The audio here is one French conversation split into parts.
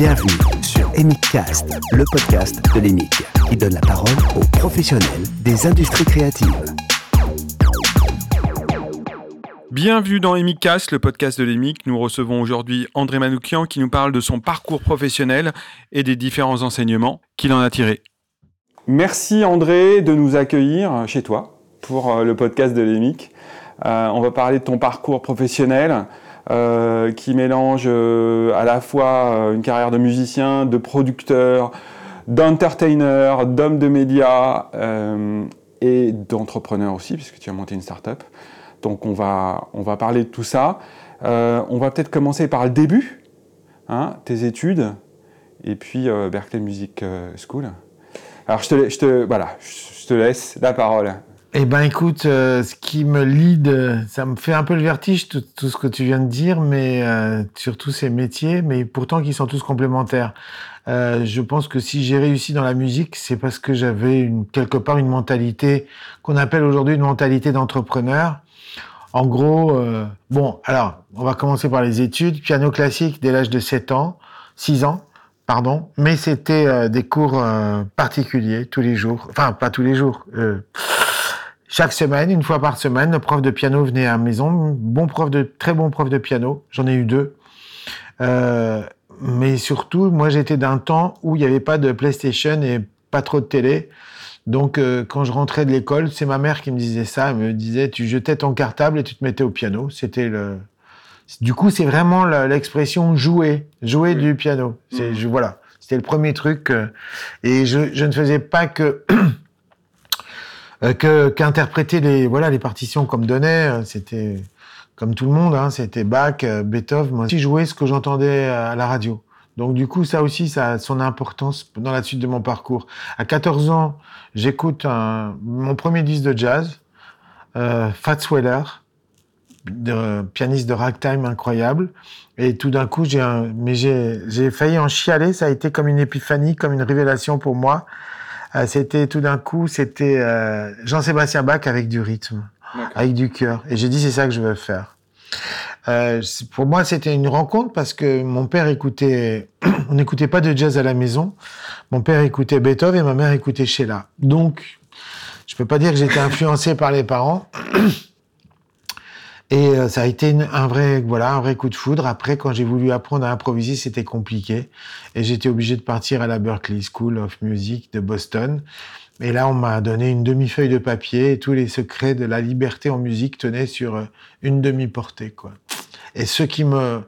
Bienvenue sur Emicast, le podcast de l'EMIC, qui donne la parole aux professionnels des industries créatives. Bienvenue dans Emicast, le podcast de l'EMIC. Nous recevons aujourd'hui André Manoukian qui nous parle de son parcours professionnel et des différents enseignements qu'il en a tirés. Merci André de nous accueillir chez toi pour euh, le podcast de l'EMIC. Euh, on va parler de ton parcours professionnel, euh, qui mélange euh, à la fois euh, une carrière de musicien, de producteur, d'entertainer, d'homme de médias et d'entrepreneur aussi, puisque tu as monté une start-up. Donc on va, on va parler de tout ça. on va peut-être commencer par le début, hein, tes études, et puis Berkeley Music School. Alors je te, je te, voilà, je te laisse la parole. Eh ben écoute, euh, ce qui me lead, ça me fait un peu le vertige tout, ce que tu viens de dire, mais euh, surtout ces métiers, mais pourtant qui sont tous complémentaires. Euh, je pense que si j'ai réussi dans la musique, c'est parce que j'avais une, quelque part une mentalité qu'on appelle aujourd'hui une mentalité d'entrepreneur. En gros, euh, bon, alors on va commencer par les études. Piano classique dès l'âge de 7 ans, 6 ans pardon, mais c'était des cours particuliers tous les jours, enfin pas tous les jours, euh, chaque semaine, une fois par semaine, le prof de piano venait à la maison. Bon prof de, très bon prof de piano. J'en ai eu deux. Euh, mais surtout, moi, j'étais d'un temps où il n'y avait pas de PlayStation et pas trop de télé. Donc, euh, quand je rentrais de l'école, c'est ma mère qui me disait ça. Elle me disait, tu jetais ton cartable et tu te mettais au piano. C'était le. Du coup, c'est vraiment l'expression jouer, jouer du piano. C'est mmh. voilà, c'était le premier truc. Euh, et je, je ne faisais pas que que qu'interpréter les voilà les partitions comme donnait. Euh, c'était comme tout le monde, hein, c'était Bach, euh, Beethoven. Moi aussi, jouais ce que j'entendais à la radio. Donc du coup, ça aussi, ça a son importance dans la suite de mon parcours. À 14 ans, j'écoute mon premier disque de jazz, euh, Fats Weller, de, pianiste de ragtime incroyable. Et tout d'un coup, j'ai mais j'ai failli en chialer. Ça a été comme une épiphanie, comme une révélation pour moi. Euh, c'était tout d'un coup, c'était euh, Jean-Sébastien Bach avec du rythme, avec du cœur. Et j'ai dit, c'est ça que je veux faire. Euh, pour moi, c'était une rencontre parce que mon père écoutait, on n'écoutait pas de jazz à la maison. Mon père écoutait Beethoven et ma mère écoutait Sheila. Donc, je peux pas dire que j'étais influencé par les parents. Et euh, ça a été un vrai, voilà, un vrai coup de foudre. Après, quand j'ai voulu apprendre à improviser, c'était compliqué. Et j'étais obligé de partir à la Berklee School of Music de Boston. Et là, on m'a donné une demi-feuille de papier et tous les secrets de la liberté en musique tenaient sur euh, une demi-portée, quoi. Et ce qui me,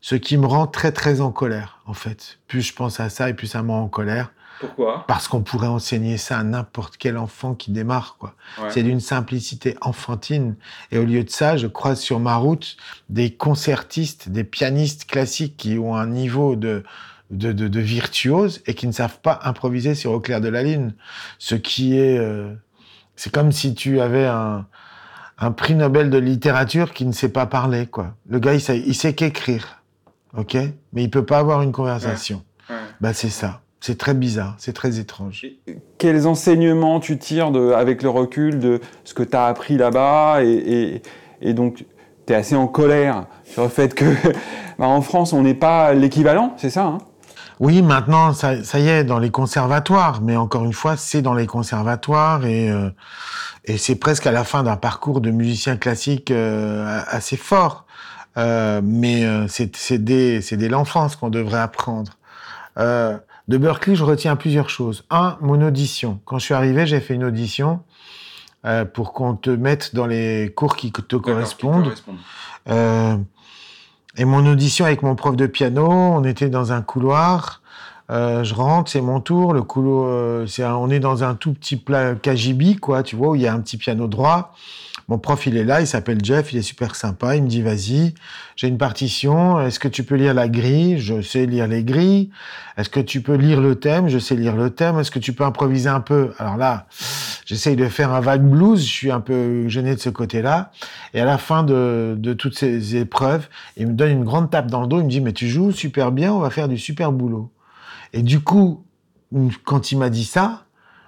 ce qui me rend très, très en colère, en fait. Plus je pense à ça et plus ça me rend en colère. Pourquoi? Parce qu'on pourrait enseigner ça à n'importe quel enfant qui démarre. quoi. C'est d'une simplicité enfantine. Et au lieu de ça, je croise sur ma route des concertistes, des pianistes classiques qui ont un niveau de, de, de, de virtuose et qui ne savent pas improviser sur au clair de la ligne. Ce qui est... Euh, c'est comme si tu avais un, un prix Nobel de littérature qui ne sait pas parler. quoi. Le gars, il sait, il sait qu'écrire. OK? Mais il peut pas avoir une conversation. Ouais. Bah, c'est ça. C'est très bizarre, c'est très étrange. Quels enseignements tu tires de, avec le recul de ce que tu as appris là-bas et, et, donc tu es assez en colère sur le fait que bah, en France on n'est pas l'équivalent, c'est ça hein? Oui, maintenant ça, ça, y est dans les conservatoires, mais encore une fois c'est dans les conservatoires et, euh, et c'est presque à la fin d'un parcours de musicien classique euh, assez fort. Euh, mais c'est dès, dès l'enfance qu'on devrait apprendre. Euh, de Berkeley, je retiens plusieurs choses. Un, mon audition. Quand je suis arrivé, j'ai fait une audition euh, pour qu'on te mette dans les cours qui te correspondent. Euh, et mon audition avec mon prof de piano, on était dans un couloir. Euh, je rentre, c'est mon tour. Le couloir, c'est on est dans un tout petit plat KGB, quoi, tu vois, où il y a un petit piano droit. Mon prof, il est là, il s'appelle Jeff, il est super sympa. Il me dit, vas-y, j'ai une partition. Est-ce que tu peux lire la grille? Je sais lire les grilles. Est-ce que tu peux lire le thème? Je sais lire le thème. Est-ce que tu peux improviser un peu? Alors là, j'essaye de faire un vague blues. Je suis un peu gêné de ce côté-là. Et à la fin de, de toutes ces épreuves, il me donne une grande tape dans le dos. Il me dit, mais tu joues super bien, on va faire du super boulot. Et du coup, quand il m'a dit ça,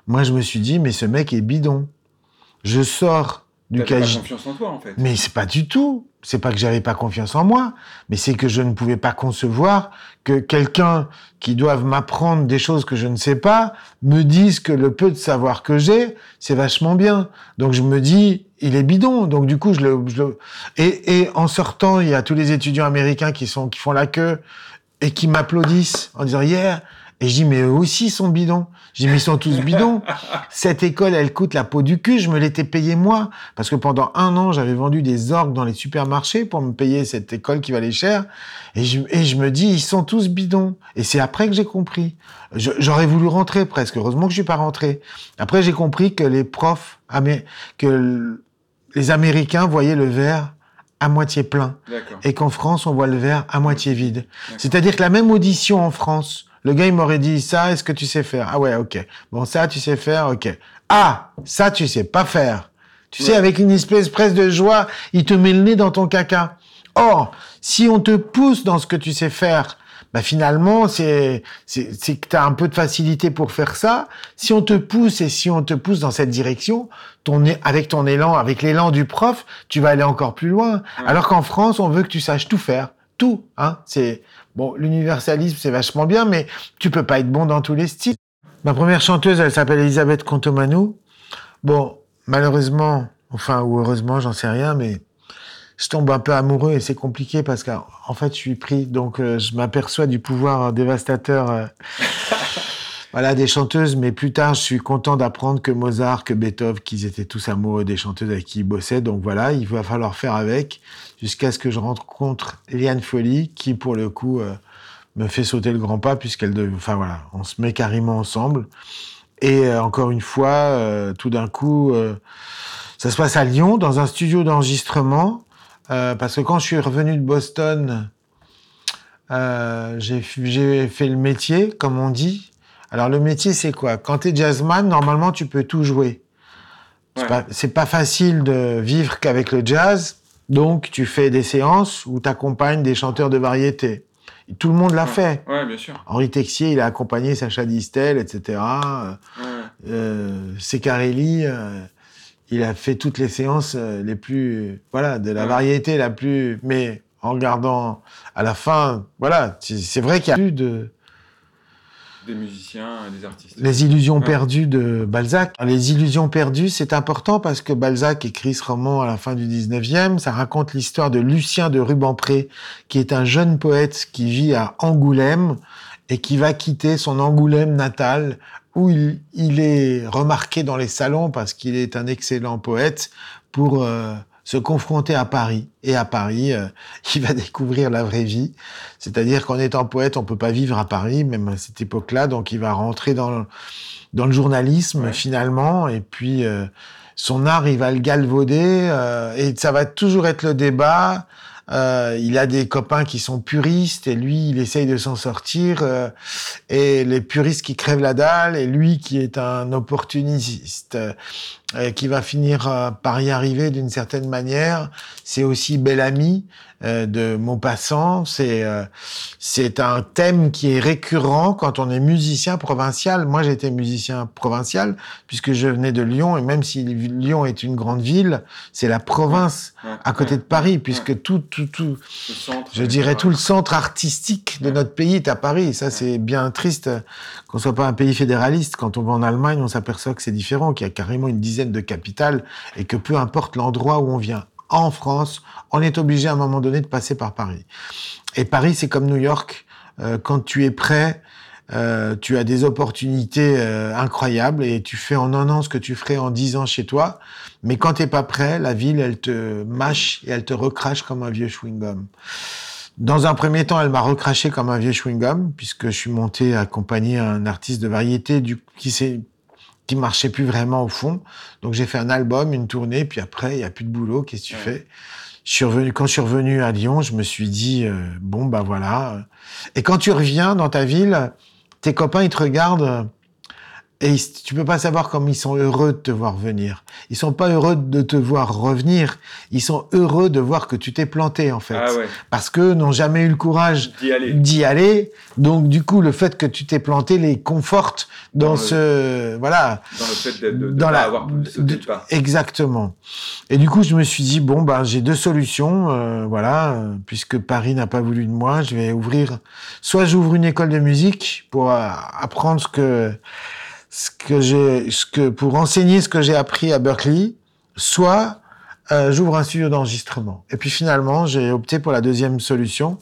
moi, je me suis dit, mais ce mec est bidon. Je sors du KGB. confiance en toi, en fait. Mais c'est pas du tout. c'est pas que j'avais pas confiance en moi, mais c'est que je ne pouvais pas concevoir que quelqu'un qui doive m'apprendre des choses que je ne sais pas me dise que le peu de savoir que j'ai, c'est vachement bien. Donc je me dis, il est bidon. Donc du coup, je le, je le... Et, et en sortant, il y a tous les étudiants américains qui sont qui font la queue et qui m'applaudissent en disant yeah. Et je dis mais eux aussi sont bidons. Je dis mais ils sont tous bidons. Cette école, elle coûte la peau du cul. Je me l'étais payée moi parce que pendant un an, j'avais vendu des orgues dans les supermarchés pour me payer cette école qui valait cher. Et je, et je me dis ils sont tous bidons. Et c'est après que j'ai compris. J'aurais voulu rentrer presque. Heureusement que je suis pas rentré. Après j'ai compris que les profs, que les Américains voyaient le verre à moitié plein et qu'en France, on voit le verre à moitié vide. C'est-à-dire que la même audition en France, le gars, il m'aurait dit ça, est-ce que tu sais faire? Ah ouais, ok. Bon, ça, tu sais faire, ok. Ah, ça, tu sais pas faire. Tu sais, avec une espèce presque de joie, il te met le nez dans ton caca. Or, si on te pousse dans ce que tu sais faire, bah finalement, c'est c'est que tu as un peu de facilité pour faire ça. Si on te pousse et si on te pousse dans cette direction, ton avec ton élan, avec l'élan du prof, tu vas aller encore plus loin. Alors qu'en France, on veut que tu saches tout faire, tout. Hein, c'est bon, l'universalisme, c'est vachement bien, mais tu peux pas être bon dans tous les styles. Ma première chanteuse, elle s'appelle Elisabeth Contomanou. Bon, malheureusement, enfin ou heureusement, j'en sais rien, mais je tombe un peu amoureux et c'est compliqué parce qu'en en fait, je suis pris, donc euh, je m'aperçois du pouvoir dévastateur. euh, voilà, des chanteuses, mais plus tard, je suis content d'apprendre que Mozart, que Beethoven, qu'ils étaient tous amoureux des chanteuses avec qui ils bossaient. Donc voilà, il va falloir faire avec jusqu'à ce que je rencontre Liane Folly, qui pour le coup euh, me fait sauter le grand pas puisqu'elle, dev- enfin voilà, on se met carrément ensemble. Et euh, encore une fois, euh, tout d'un coup, euh, ça se passe à Lyon, dans un studio d'enregistrement, euh, parce que quand je suis revenu de Boston, euh, j'ai fait le métier, comme on dit. Alors le métier, c'est quoi? Quand tu es jazzman, normalement, tu peux tout jouer. C'est pas- C'est pas facile de vivre qu'avec le jazz, donc tu fais des séances où tu accompagnes des chanteurs de variété. Et tout le monde l'a fait. Ouais, bien sûr. Henri Texier, il a accompagné Sacha Distel, etc. Ouais. euh, Secarelli, euh, il a fait toutes les séances euh, les plus, voilà, de la variété la plus, mais en regardant à la fin, voilà, c'est c'est vrai qu'il y a plus de Des musiciens, des artistes. les illusions Ouais. perdues de Balzac. Les illusions perdues, c'est important parce que Balzac écrit ce roman à la fin du 19e. Ça raconte l'histoire de Lucien de Rubempré, qui est un jeune poète qui vit à Angoulême et qui va quitter son Angoulême natal où il, il est remarqué dans les salons parce qu'il est un excellent poète pour euh, se confronter à Paris. Et à Paris, euh, il va découvrir la vraie vie. C'est-à-dire qu'en étant poète, on peut pas vivre à Paris, même à cette époque-là. Donc, il va rentrer dans le, dans le journalisme Ouais. finalement. Et puis, euh, son art, il va le galvauder. euh, et ça va toujours être le débat. Euh, il a des copains qui sont puristes et lui, il essaye de s'en sortir. euh, et les puristes qui crèvent la dalle et lui qui est un opportuniste euh, qui va finir euh, par y arriver d'une certaine manière. C'est aussi Bellamy euh, de Maupassant. C'est euh, c'est un thème qui est récurrent quand on est musicien provincial. Moi, j'étais musicien provincial puisque je venais de Lyon et même si Lyon est une grande ville, c'est la province Ouais. à côté Ouais. de Paris puisque tout tout tout centre, je dirais tout le centre artistique de notre pays est à Paris. Ça, c'est bien triste euh, qu'on soit pas un pays fédéraliste. Quand on va en Allemagne, on s'aperçoit que c'est différent, qu'il y a carrément une dizaine de capitales et que peu importe l'endroit où on vient, en France, on est obligé à un moment donné de passer par Paris. Et Paris, c'est comme New York. Euh, quand tu es prêt, euh, tu as des opportunités euh, incroyables et tu fais en un an ce que tu ferais en dix ans chez toi. Mais quand t'es pas prêt, la ville, elle te mâche et elle te recrache comme un vieux chewing-gum. Dans un premier temps, elle m'a recraché comme un vieux chewing-gum, puisque je suis monté accompagner un artiste de variété du, qui s'est qui marchait plus vraiment au fond. Donc j'ai fait un album, une tournée, puis après, il y a plus de boulot, qu'est-ce que tu Ouais. fais? Je suis revenu, Quand je suis revenu à Lyon, je me suis dit, euh, bon, bah voilà. Et quand tu reviens dans ta ville, tes copains, ils te regardent Et tu peux pas savoir comme ils sont heureux de te voir venir. Ils sont pas heureux de te voir revenir. Ils sont heureux de voir que tu t'es planté, en fait. Ah ouais. Parce que n'ont jamais eu le courage D'y aller. Donc, du coup, le fait que tu t'es planté les conforte dans, Dans le- ce, voilà. Dans le fait de, de, de Dans la- avoir pas. Exactement. Et du coup, je me suis dit, bon, ben, j'ai deux solutions, euh, voilà, euh, puisque Paris n'a pas voulu de moi, je vais ouvrir, soit j'ouvre une école de musique pour euh, apprendre ce que, ce que j'ai, ce que, pour enseigner ce que j'ai appris à Berkeley, soit euh, j'ouvre un studio d'enregistrement. Et puis finalement, j'ai opté pour la deuxième solution.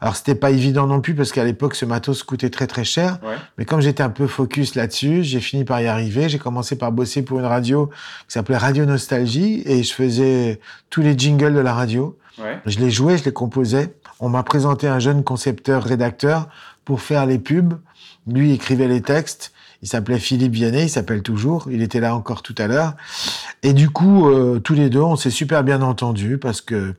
Alors, c'était pas évident non plus parce qu'à l'époque, ce matos coûtait très très cher. Ouais. Mais comme j'étais un peu focus là-dessus, j'ai fini par y arriver. J'ai commencé par bosser pour une radio qui s'appelait Radio Nostalgie et je faisais tous les jingles de la radio. Ouais. Je les jouais, je les composais. On m'a présenté un jeune concepteur, rédacteur pour faire les pubs. Lui écrivait les textes. Il s'appelait Philippe Vianney, il s'appelle toujours. Il était là encore tout à l'heure. Et du coup, euh, tous les deux, on s'est super bien entendus parce que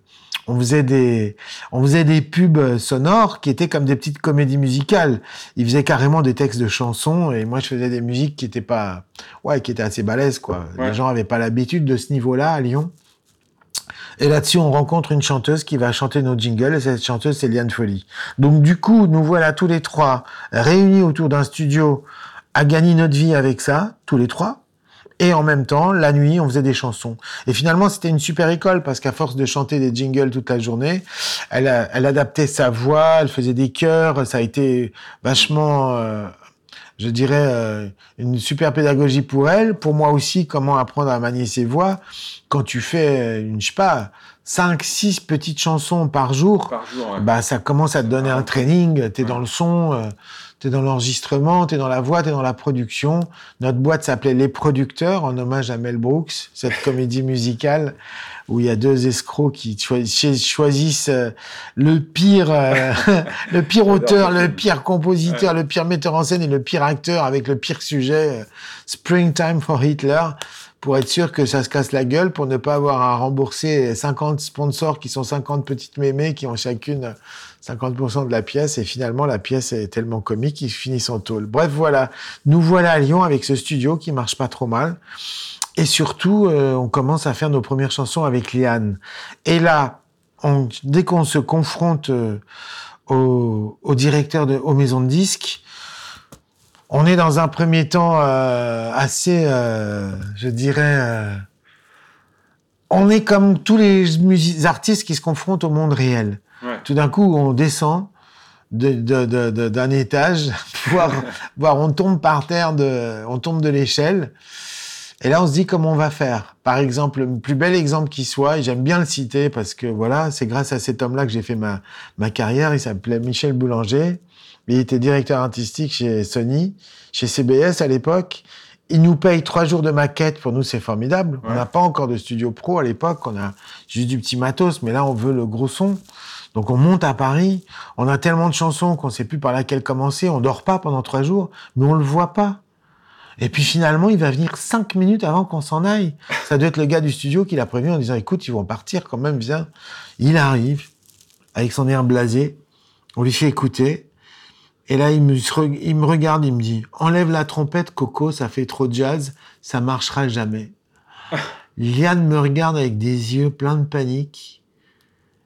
on faisait des, on faisait des pubs sonores qui étaient comme des petites comédies musicales. Il faisait carrément des textes de chansons et moi je faisais des musiques qui étaient pas, ouais, qui étaient assez balèzes quoi. Ouais. Les gens avaient pas l'habitude de ce niveau-là à Lyon. Et là-dessus, on rencontre une chanteuse qui va chanter nos jingles, et cette chanteuse, c'est Liane Folly. Donc, du coup, nous voilà tous les trois réunis autour d'un studio à gagner notre vie avec ça, tous les trois. Et en même temps, la nuit, on faisait des chansons. Et finalement, c'était une super école parce qu'à force de chanter des jingles toute la journée, elle, a- elle adaptait sa voix, elle faisait des chœurs. Ça a été vachement, euh, je dirais, euh, une super pédagogie pour elle. Pour moi aussi, comment apprendre à manier ses voix. Quand tu fais, une, je sais pas, cinq, six petites chansons par jour, Par jour, ouais. bah ça commence à te donner un training. T'es dans le son, euh, t'es dans l'enregistrement, t'es dans la voix, t'es dans la production. Notre boîte s'appelait Les Producteurs en hommage à Mel Brooks, cette comédie musicale où il y a deux escrocs qui choisissent euh, le pire, euh, le pire auteur, le pire compositeur, le pire metteur en scène et le pire acteur avec le pire sujet. euh, Springtime for Hitler pour être sûr que ça se casse la gueule, pour ne pas avoir à rembourser 50 sponsors qui sont 50 petites mémés qui ont chacune 50% de la pièce. Et finalement, la pièce est tellement comique qu'ils finissent en tôle. Bref, voilà. Nous voilà à Lyon avec ce studio qui marche pas trop mal. Et surtout, euh, on commence à faire nos premières chansons avec Liane. Et là, on- dès qu'on se confronte euh, au, au directeur de, aux maisons de disques, on est dans un premier temps euh, assez, euh, je dirais, euh, on est comme tous les artistes qui se confrontent au monde réel. Ouais. Tout d'un coup, on descend de- de- de- de- d'un étage, voire, voire on tombe par terre, de, on tombe de l'échelle. Et là, on se dit comment on va faire. Par exemple, le plus bel exemple qui soit, et j'aime bien le citer parce que voilà, c'est grâce à cet homme-là que j'ai fait ma, ma carrière. Il s'appelait Michel Boulanger. Il était directeur artistique chez Sony, chez CBS à l'époque. Il nous paye trois jours de maquette. Pour nous, c'est formidable. On n'a pas encore de studio pro à l'époque. On a juste du petit matos, mais là, on veut le gros son. Donc, on monte à Paris. On a tellement de chansons qu'on sait plus par laquelle commencer. On dort pas pendant trois jours, mais on le voit pas. Et puis finalement, il va venir cinq minutes avant qu'on s'en aille. Ça doit être le gars du studio qui l'a prévenu en disant "Écoute, ils vont partir quand même, viens." Il arrive avec son air blasé. On lui fait écouter. Et là, il me, il me regarde, il me dit "Enlève la trompette, Coco, ça fait trop jazz, ça marchera jamais." Liane me regarde avec des yeux pleins de panique.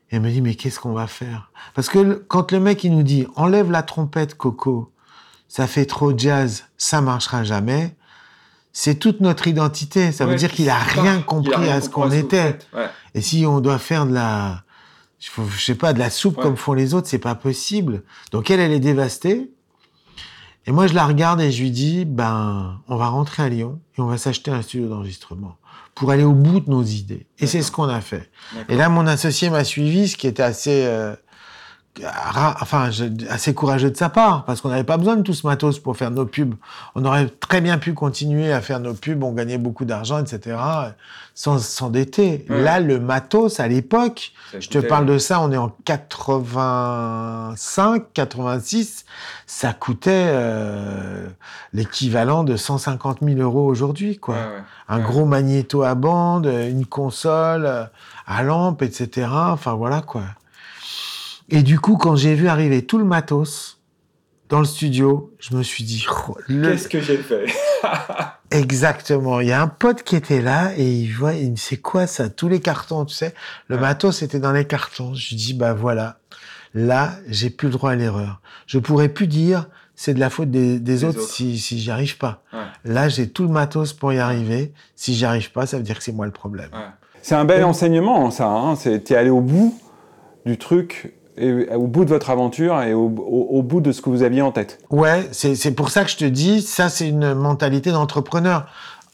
Et elle me dit "Mais qu'est-ce qu'on va faire? Parce que quand le mec il nous dit "Enlève la trompette, Coco, ça fait trop jazz, ça marchera jamais." C'est toute notre identité. Ça veut dire qu'il a rien compris à ce qu'on était. Ouais. Et si on doit faire de la, je sais pas, de la soupe Ouais. comme font les autres, c'est pas possible. Donc elle, elle est dévastée. Et moi, je la regarde et je lui dis, ben, on va rentrer à Lyon et on va s'acheter un studio d'enregistrement pour aller au bout de nos idées. Et c'est ce qu'on a fait. Et là, mon associé m'a suivi, ce qui était assez, euh, enfin, assez courageux de sa part, parce qu'on n'avait pas besoin de tout ce matos pour faire nos pubs. On aurait très bien pu continuer à faire nos pubs, on gagnait beaucoup d'argent, etc., sans s'endetter. Ouais. Là, le matos, à l'époque, je te parle de ça, on est en 85, 86, ça coûtait euh, l'équivalent de 150 000 euros aujourd'hui, quoi Ouais, ouais. un gros magnéto à bande, une console euh, à lampe, etc. Enfin voilà quoi. Et du coup, quand j'ai vu arriver tout le matos dans le studio, je me suis dit, oh, le- Qu'est-ce que j'ai fait Exactement. Il y a un pote qui était là et il voit, il me c'est quoi ça? Tous les cartons, tu sais. Le matos était dans les cartons. Je lui dis bah voilà, là j'ai plus le droit à l'erreur. Je pourrais plus dire c'est de la faute des, autres, si si j'y arrive pas. Là j'ai tout le matos pour y arriver. Si j'y arrive pas, ça veut dire que c'est moi le problème. C'est un bel enseignement ça. Hein es allé au bout du truc et au bout de votre aventure et au, bout de ce que vous aviez en tête. Ouais, c'est pour ça que je te dis, ça c'est une mentalité d'entrepreneur.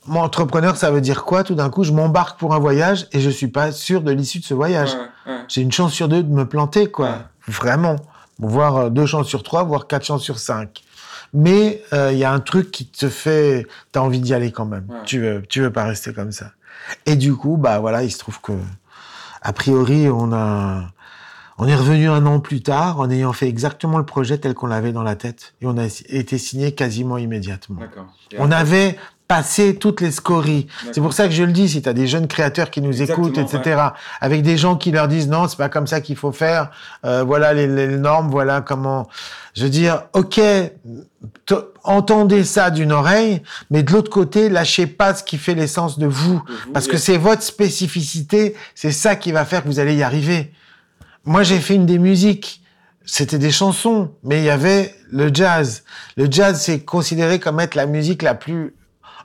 Mon entrepreneur, ça veut dire quoi? Tout d'un coup, je m'embarque pour un voyage et je suis pas sûr de l'issue de ce voyage. J'ai une chance sur deux de me planter, quoi. Vraiment. Voire euh, deux chances sur trois, voire quatre chances sur cinq. Mais euh, il y a un truc qui te fait, t'as envie d'y aller quand même. Tu veux, tu veux pas rester comme ça. Et du coup, bah voilà, il se trouve que, a priori, on a, on est revenu un an plus tard en ayant fait exactement le projet tel qu'on l'avait dans la tête et on a été signé quasiment immédiatement. On avait passé toutes les scories. C'est pour ça que je le dis, si tu as des jeunes créateurs qui nous écoutent, etc., avec des gens qui leur disent non, c'est pas comme ça qu'il faut faire, euh, voilà les, les, normes, voilà comment... Je veux dire, ok, entendez ça d'une oreille, mais de l'autre côté, lâchez pas ce qui fait l'essence de vous, parce que c'est votre spécificité, c'est ça qui va faire que vous allez y arriver. Moi, j'ai fait une des musiques. C'était des chansons, mais il y avait le jazz. Le jazz, c'est considéré comme être la musique la plus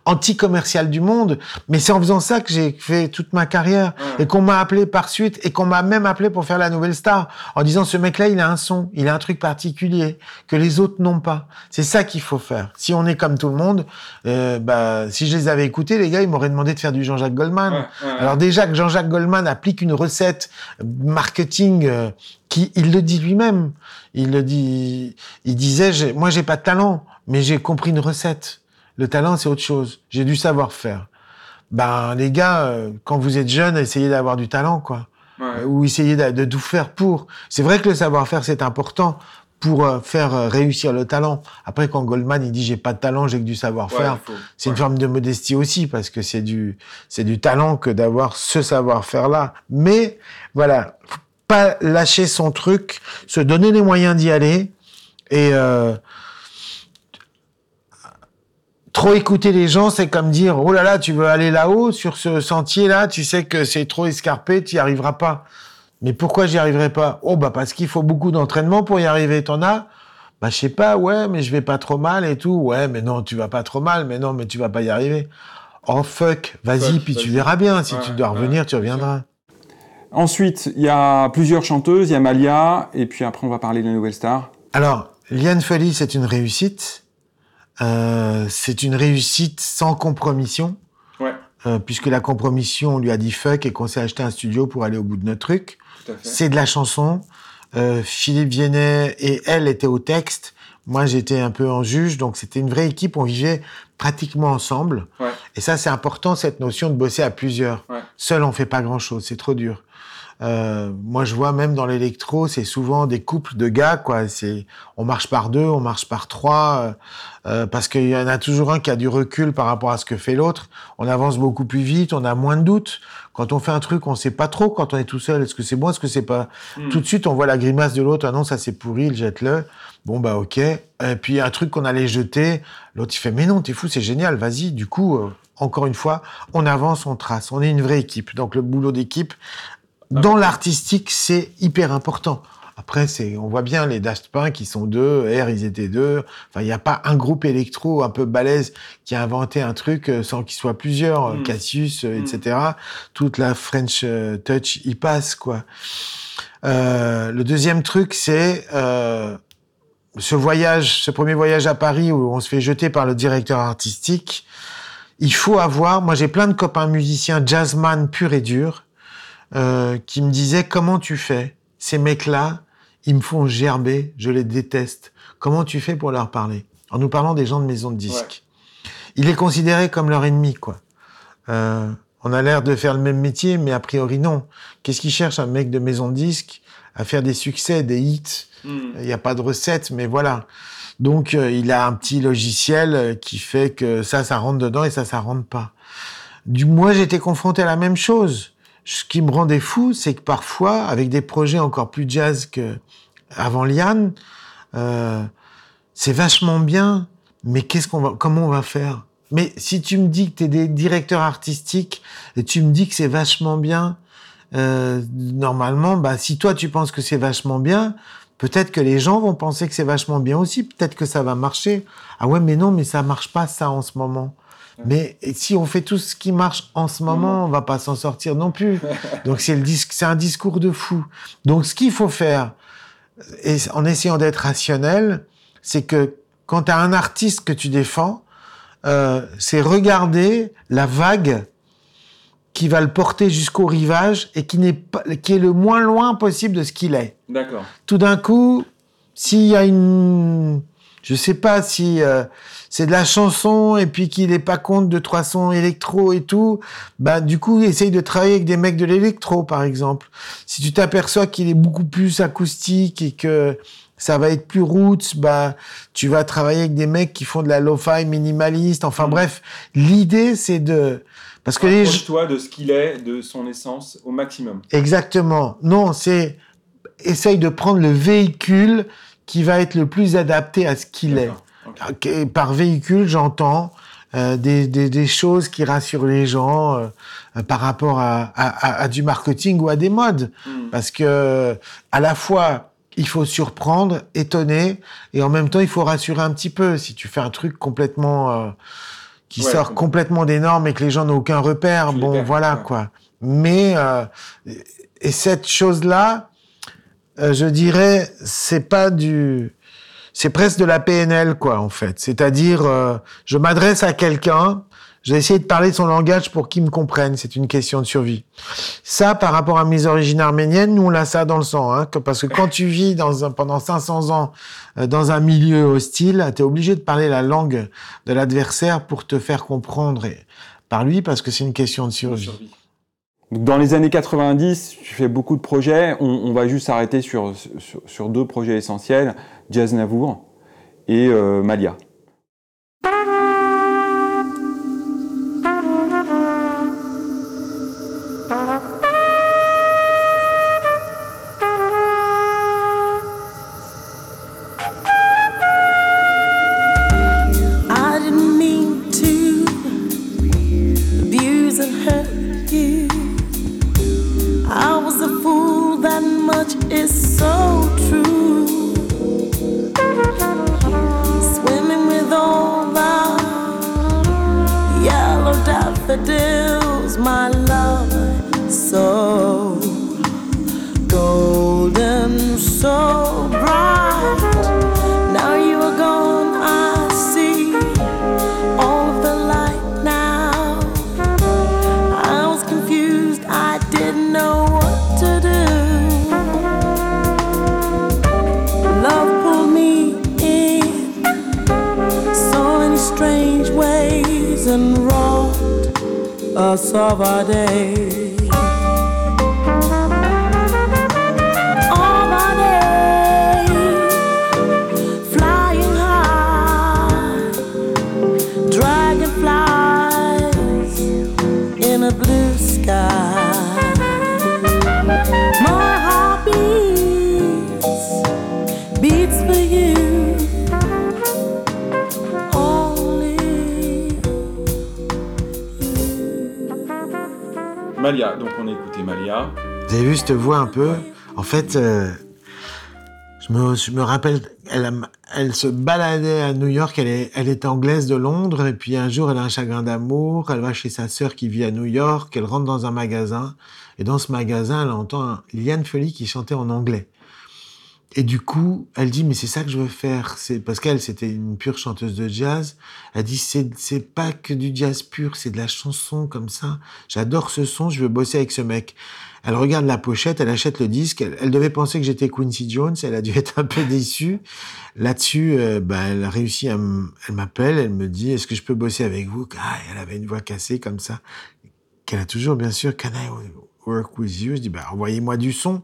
anti-commercial du monde, mais c'est en faisant ça que j'ai fait toute ma carrière et qu'on m'a appelé par suite et qu'on m'a même appelé pour faire la nouvelle star en disant ce mec-là, il a un son, il a un truc particulier que les autres n'ont pas. C'est ça qu'il faut faire. Si on est comme tout le monde, euh, bah, si je les avais écoutés, les gars, ils m'auraient demandé de faire du Jean-Jacques Goldman. Alors déjà que Jean-Jacques Goldman applique une recette marketing euh, qui, il le dit lui-même. Il le dit, il disait, moi j'ai pas de talent, mais j'ai compris une recette. Le talent, c'est autre chose. J'ai du savoir-faire. Ben, les gars, euh, quand vous êtes jeunes, essayez d'avoir du talent, quoi. Ouais. Ou essayez de, tout faire pour. C'est vrai que le savoir-faire, c'est important pour euh, faire euh, réussir le talent. Après, quand Goldman, il dit j'ai pas de talent, j'ai que du savoir-faire, c'est une forme de modestie aussi, parce que c'est du, c'est du talent que d'avoir ce savoir-faire-là. Mais, voilà. Pas lâcher son truc, se donner les moyens d'y aller, et, euh, trop écouter les gens, c'est comme dire oh là là, tu veux aller là-haut sur ce sentier-là, tu sais que c'est trop escarpé, tu n'y arriveras pas. Mais pourquoi j'y arriverai pas? Oh bah parce qu'il faut beaucoup d'entraînement pour y arriver. T'en as? Bah je sais pas. Ouais, mais je vais pas trop mal et tout. Ouais, mais non, tu vas pas trop mal. Mais non, mais tu vas pas y arriver. Oh fuck, vas-y, puis tu verras bien. Si tu dois revenir, tu reviendras. Ensuite, il y a plusieurs chanteuses. Il y a Malia, et puis après on va parler de la nouvelle star. Alors, Liane Folly, c'est une réussite. Euh, c'est une réussite sans compromission. Ouais. Euh, puisque la compromission, on lui a dit fuck et qu'on s'est acheté un studio pour aller au bout de notre truc. C'est de la chanson. Euh, Philippe Viennet et elle étaient au texte. Moi, j'étais un peu en juge, donc c'était une vraie équipe. On vivait pratiquement ensemble. Ouais. Et ça, c'est important, cette notion de bosser à plusieurs. Ouais. Seul, on fait pas grand-chose. C'est trop dur. Euh, moi, je vois même dans l'électro, c'est souvent des couples de gars, quoi. C'est, on marche par deux, on marche par trois, euh, euh, parce qu'il y en a toujours un qui a du recul par rapport à ce que fait l'autre. On avance beaucoup plus vite, on a moins de doutes. Quand on fait un truc, on sait pas trop. Quand on est tout seul, est-ce que c'est bon, est-ce que c'est pas? Hmm. Tout de suite, on voit la grimace de l'autre. Ah non, ça c'est pourri, il jette-le. Bon bah ok. Et puis un truc qu'on allait jeter, l'autre il fait mais non, t'es fou, c'est génial, vas-y. Du coup. encore une fois, on avance, on trace. On est une vraie équipe. Donc le boulot d'équipe, dans l'artistique, c'est hyper important. Après, c'est, on voit bien les Daft Punk qui sont deux, R ils étaient deux. Enfin, il n'y a pas un groupe électro un peu balèze qui a inventé un truc euh, sans qu'il soit plusieurs, mm. Cassius, euh, etc. Mm. Toute la French euh, touch y passe quoi. Euh, le deuxième truc, c'est euh, ce voyage, ce premier voyage à Paris où on se fait jeter par le directeur artistique. Il faut avoir, moi j'ai plein de copains musiciens jazzman pur et dur euh, qui me disait comment tu fais? Ces mecs-là, ils me font gerber, je les déteste. Comment tu fais pour leur parler? En nous parlant des gens de maison de disques. Il est considéré comme leur ennemi, quoi. Euh, on a l'air de faire le même métier, mais a priori non. Qu'est-ce qu'il cherche un mec de maison de disques à faire des succès, des hits? Hmm. Il n'y a pas de recette, mais voilà. Donc euh, il a un petit logiciel qui fait que ça, ça rentre dedans et ça, ça rentre pas. Du moi, j'étais confronté à la même chose ce qui me rendait fou, c'est que parfois, avec des projets encore plus jazz que avant Liane, euh, c'est vachement bien, mais qu'est-ce qu'on va, comment on va faire? Mais si tu me dis que tu es des directeurs artistiques et tu me dis que c'est vachement bien, euh, normalement, bah, si toi tu penses que c'est vachement bien, peut-être que les gens vont penser que c'est vachement bien aussi. Peut-être que ça va marcher. Ah ouais, mais non, mais ça marche pas ça en ce moment. Mais si on fait tout ce qui marche en ce moment, on va pas s'en sortir non plus. Donc c'est le c'est un discours de fou. Donc ce qu'il faut faire, et en essayant d'être rationnel, c'est que quand tu as un artiste que tu défends, euh, c'est regarder la vague qui va le porter jusqu'au rivage et qui n'est pas, qui est le moins loin possible de ce qu'il est. D'accord. Tout d'un coup, s'il y a une, je sais pas si euh, c'est de la chanson et puis qu'il n'est pas compte de trois sons électro et tout, bah du coup essaye de travailler avec des mecs de l'électro par exemple. Si tu t'aperçois qu'il est beaucoup plus acoustique et que ça va être plus roots, bah tu vas travailler avec des mecs qui font de la lo-fi minimaliste. Enfin mmh. bref, l'idée c'est de parce que les toi de ce qu'il est, de son essence au maximum. Exactement. Non, c'est essaye de prendre le véhicule qui va être le plus adapté à ce qu'il est. Par véhicule, j'entends euh, des, des, des, choses qui rassurent les gens euh, par rapport à, à, à, du marketing ou à des modes. Hmm. Parce que à la fois, il faut surprendre, étonner, et en même temps, il faut rassurer un petit peu. Si tu fais un truc complètement... Euh, qui sort complètement des normes et que les gens n'ont aucun repère. bon, voilà quoi. Mais euh, et cette chose-là, euh, je dirais, c'est pas du, c'est presque de la PNL quoi en fait. C'est-à-dire, euh, je m'adresse à quelqu'un, j'ai essayé de parler son langage pour qu'il me comprenne. C'est une question de survie. Ça, par rapport à mes origines arméniennes, nous, on a ça dans le sang. Hein, parce que quand tu vis dans un, pendant 500 ans euh, dans un milieu hostile, tu es obligé de parler la langue de l'adversaire pour te faire comprendre par lui, parce que c'est une question de survie. Dans les années 90, tu fais beaucoup de projets. On, va juste s'arrêter sur, sur, deux projets essentiels, Jazz Navour et euh, Malia. It's so true. Swimming with all the yellow daffodils, my love, so golden, so. Of our day. Vu cette voix un peu En fait, euh, je, me, je, me, rappelle, elle, elle, se baladait à New York, elle est, elle est anglaise de Londres, et puis un jour elle a un chagrin d'amour, elle va chez sa sœur qui vit à New York, elle rentre dans un magasin, et dans ce magasin, elle entend Liane Folly qui chantait en anglais. Et du coup, elle dit mais c'est ça que je veux faire. C'est parce qu'elle c'était une pure chanteuse de jazz. Elle dit c'est c'est pas que du jazz pur, c'est de la chanson comme ça. J'adore ce son, je veux bosser avec ce mec. Elle regarde la pochette, elle achète le disque. Elle, devait penser que j'étais Quincy Jones. Elle a dû être un peu déçue. Là-dessus, euh, bah, elle a réussi à elle m'appelle, elle me dit est-ce que je peux bosser avec vous? Ah, Elle avait une voix cassée comme ça, qu'elle a toujours bien sûr. Can I work with you? Je dis bah envoyez-moi du son.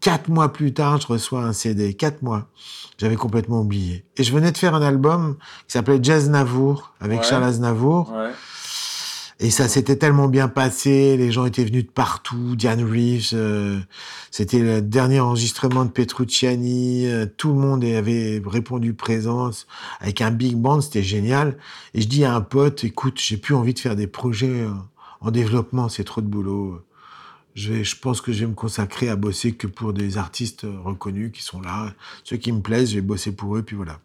Quatre mois plus tard, je reçois un CD. Quatre mois. J'avais complètement oublié. Et je venais de faire un album qui s'appelait Jazz Navour avec Charles Aznavour. Et ça s'était tellement bien passé, les gens étaient venus de partout, Diane Reeves, euh, c'était le dernier enregistrement de Petrucciani, euh, tout le monde avait répondu présence avec un big band, c'était génial. Et je dis à un pote, écoute, j'ai plus envie de faire des projets euh, en développement, c'est trop de boulot. Je, pense que je vais me consacrer à bosser que pour des artistes reconnus qui sont là. Ceux qui me plaisent, je vais bosser pour eux, puis voilà.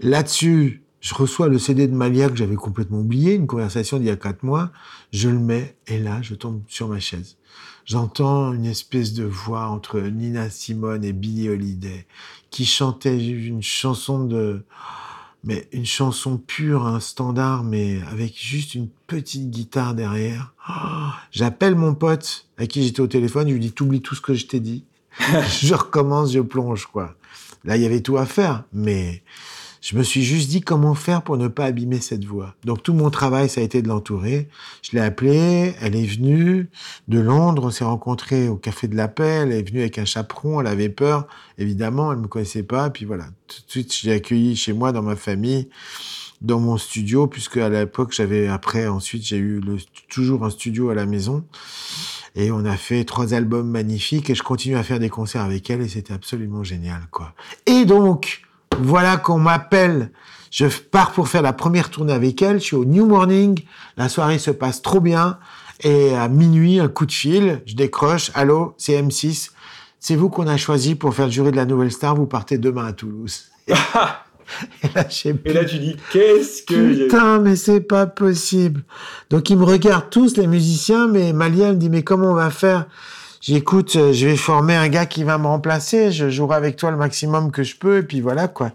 Là-dessus, je reçois le CD de Malia que j'avais complètement oublié, une conversation d'il y a quatre mois. Je le mets et là, je tombe sur ma chaise. J'entends une espèce de voix entre Nina Simone et Billie Holiday qui chantait une chanson de, mais une chanson pure, un standard, mais avec juste une petite guitare derrière. Oh, J'appelle mon pote à qui j'étais au téléphone, je lui dis, t'oublies tout ce que je t'ai dit. je recommence, je plonge, quoi. Là, il y avait tout à faire, mais je me suis juste dit comment faire pour ne pas abîmer cette voix. Donc tout mon travail, ça a été de l'entourer. Je l'ai appelée, elle est venue de Londres, on s'est rencontrés au Café de la Paix, elle est venue avec un chaperon, elle avait peur, évidemment, elle me connaissait pas, puis voilà. Tout de suite, je l'ai accueillie chez moi, dans ma famille, dans mon studio, puisque à l'époque, j'avais, après, ensuite, j'ai eu le, toujours un studio à la maison. Et on a fait trois albums magnifiques et je continue à faire des concerts avec elle et c'était absolument génial, quoi. Et donc, voilà qu'on m'appelle. Je pars pour faire la première tournée avec elle. Je suis au New Morning. La soirée se passe trop bien. Et à minuit, un coup de fil. Je décroche. Allô, c'est M6. C'est vous qu'on a choisi pour faire le jury de la Nouvelle Star. Vous partez demain à Toulouse. Et là, Et là, tu dis, qu'est-ce que Putain, mais c'est pas possible. Donc, ils me regardent tous, les musiciens, mais Malia me dit, mais comment on va faire? J'écoute, euh, je vais former un gars qui va me remplacer, je jouerai avec toi le maximum que je peux, et puis voilà, quoi.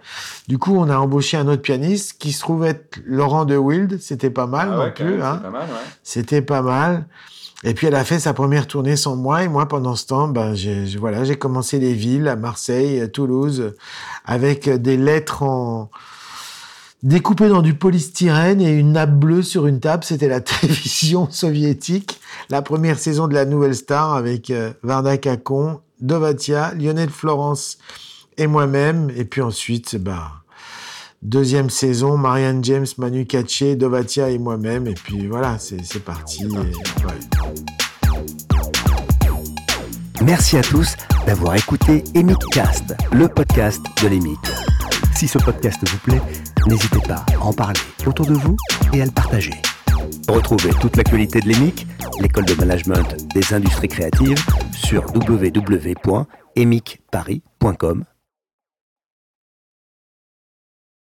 Du coup, on a embauché un autre pianiste qui se trouve être Laurent de Wild, c'était pas mal ah non plus, hein. C'était pas mal. Et puis elle a fait sa première tournée sans moi et moi pendant ce temps, ben j'ai voilà, j'ai commencé les villes à Marseille, à Toulouse, avec des lettres en découpé dans du polystyrène et une nappe bleue sur une table. C'était la télévision soviétique, la première saison de la Nouvelle Star avec euh, Varda Kakon, Dovatia, Lionel Florence et moi-même. Et puis ensuite, bah, deuxième saison, Marianne James, Manu Katché, Dovatia et moi-même. Et puis voilà, c'est parti. Merci à tous d'avoir écouté Emic Cast, le podcast de l'Emic. Si ce podcast vous plaît, n'hésitez pas à en parler autour de vous et à le partager. Retrouvez toute l'actualité de l'EMIC, l'école de management des industries créatives, sur www.emicparis.com